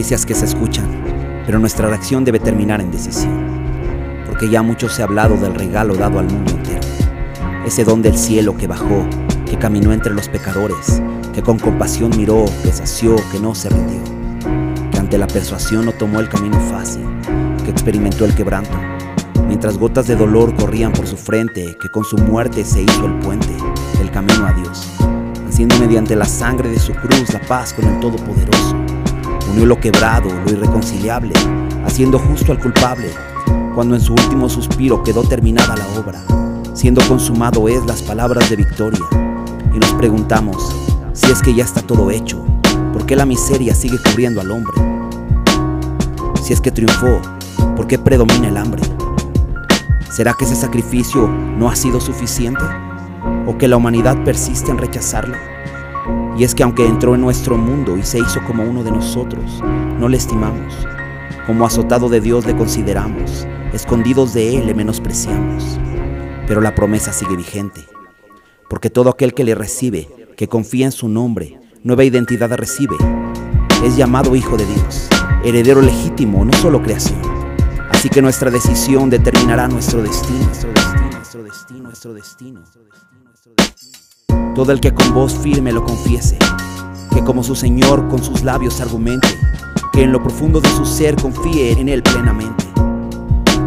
Noticias que se escuchan, pero nuestra reacción debe terminar en decisión. Porque ya mucho se ha hablado del regalo dado al mundo entero. Ese don del cielo que bajó, que caminó entre los pecadores, que con compasión miró, que sació, que no se rindió. Que ante la persuasión no tomó el camino fácil, que experimentó el quebranto. Mientras gotas de dolor corrían por su frente, que con su muerte se hizo el puente, el camino a Dios, haciendo mediante la sangre de su cruz la paz con el Todopoderoso unió lo quebrado, lo irreconciliable, haciendo justo al culpable, cuando en su último suspiro quedó terminada la obra, siendo consumado es las palabras de victoria. Y nos preguntamos, si es que ya está todo hecho, ¿por qué la miseria sigue cubriendo al hombre? Si es que triunfó, ¿por qué predomina el hambre? ¿Será que ese sacrificio no ha sido suficiente? ¿O que la humanidad persiste en rechazarlo? Y es que aunque entró en nuestro mundo y se hizo como uno de nosotros, no le estimamos. Como azotado de Dios le consideramos, escondidos de Él le menospreciamos. Pero la promesa sigue vigente, porque todo aquel que le recibe, que confía en su nombre, nueva identidad recibe, es llamado hijo de Dios, heredero legítimo, no solo creación. Así que nuestra decisión determinará nuestro destino, nuestro destino, nuestro destino, nuestro destino. Todo el que con voz firme lo confiese, que como su Señor con sus labios argumente, que en lo profundo de su ser confíe en Él plenamente,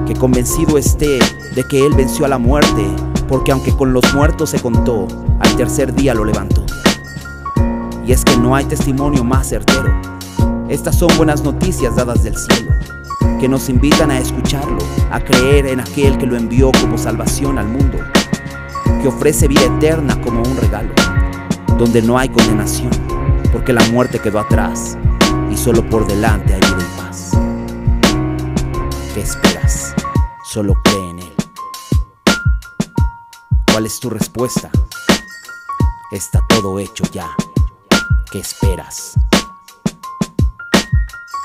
que convencido esté de que Él venció a la muerte, porque aunque con los muertos se contó, al tercer día lo levantó. Y es que no hay testimonio más certero. Estas son buenas noticias dadas del cielo, que nos invitan a escucharlo, a creer en aquel que lo envió como salvación al mundo que ofrece vida eterna como un regalo, donde no hay condenación, porque la muerte quedó atrás y solo por delante hay vida y paz. ¿Qué esperas? Solo cree en Él. ¿Cuál es tu respuesta? Está todo hecho ya. ¿Qué esperas?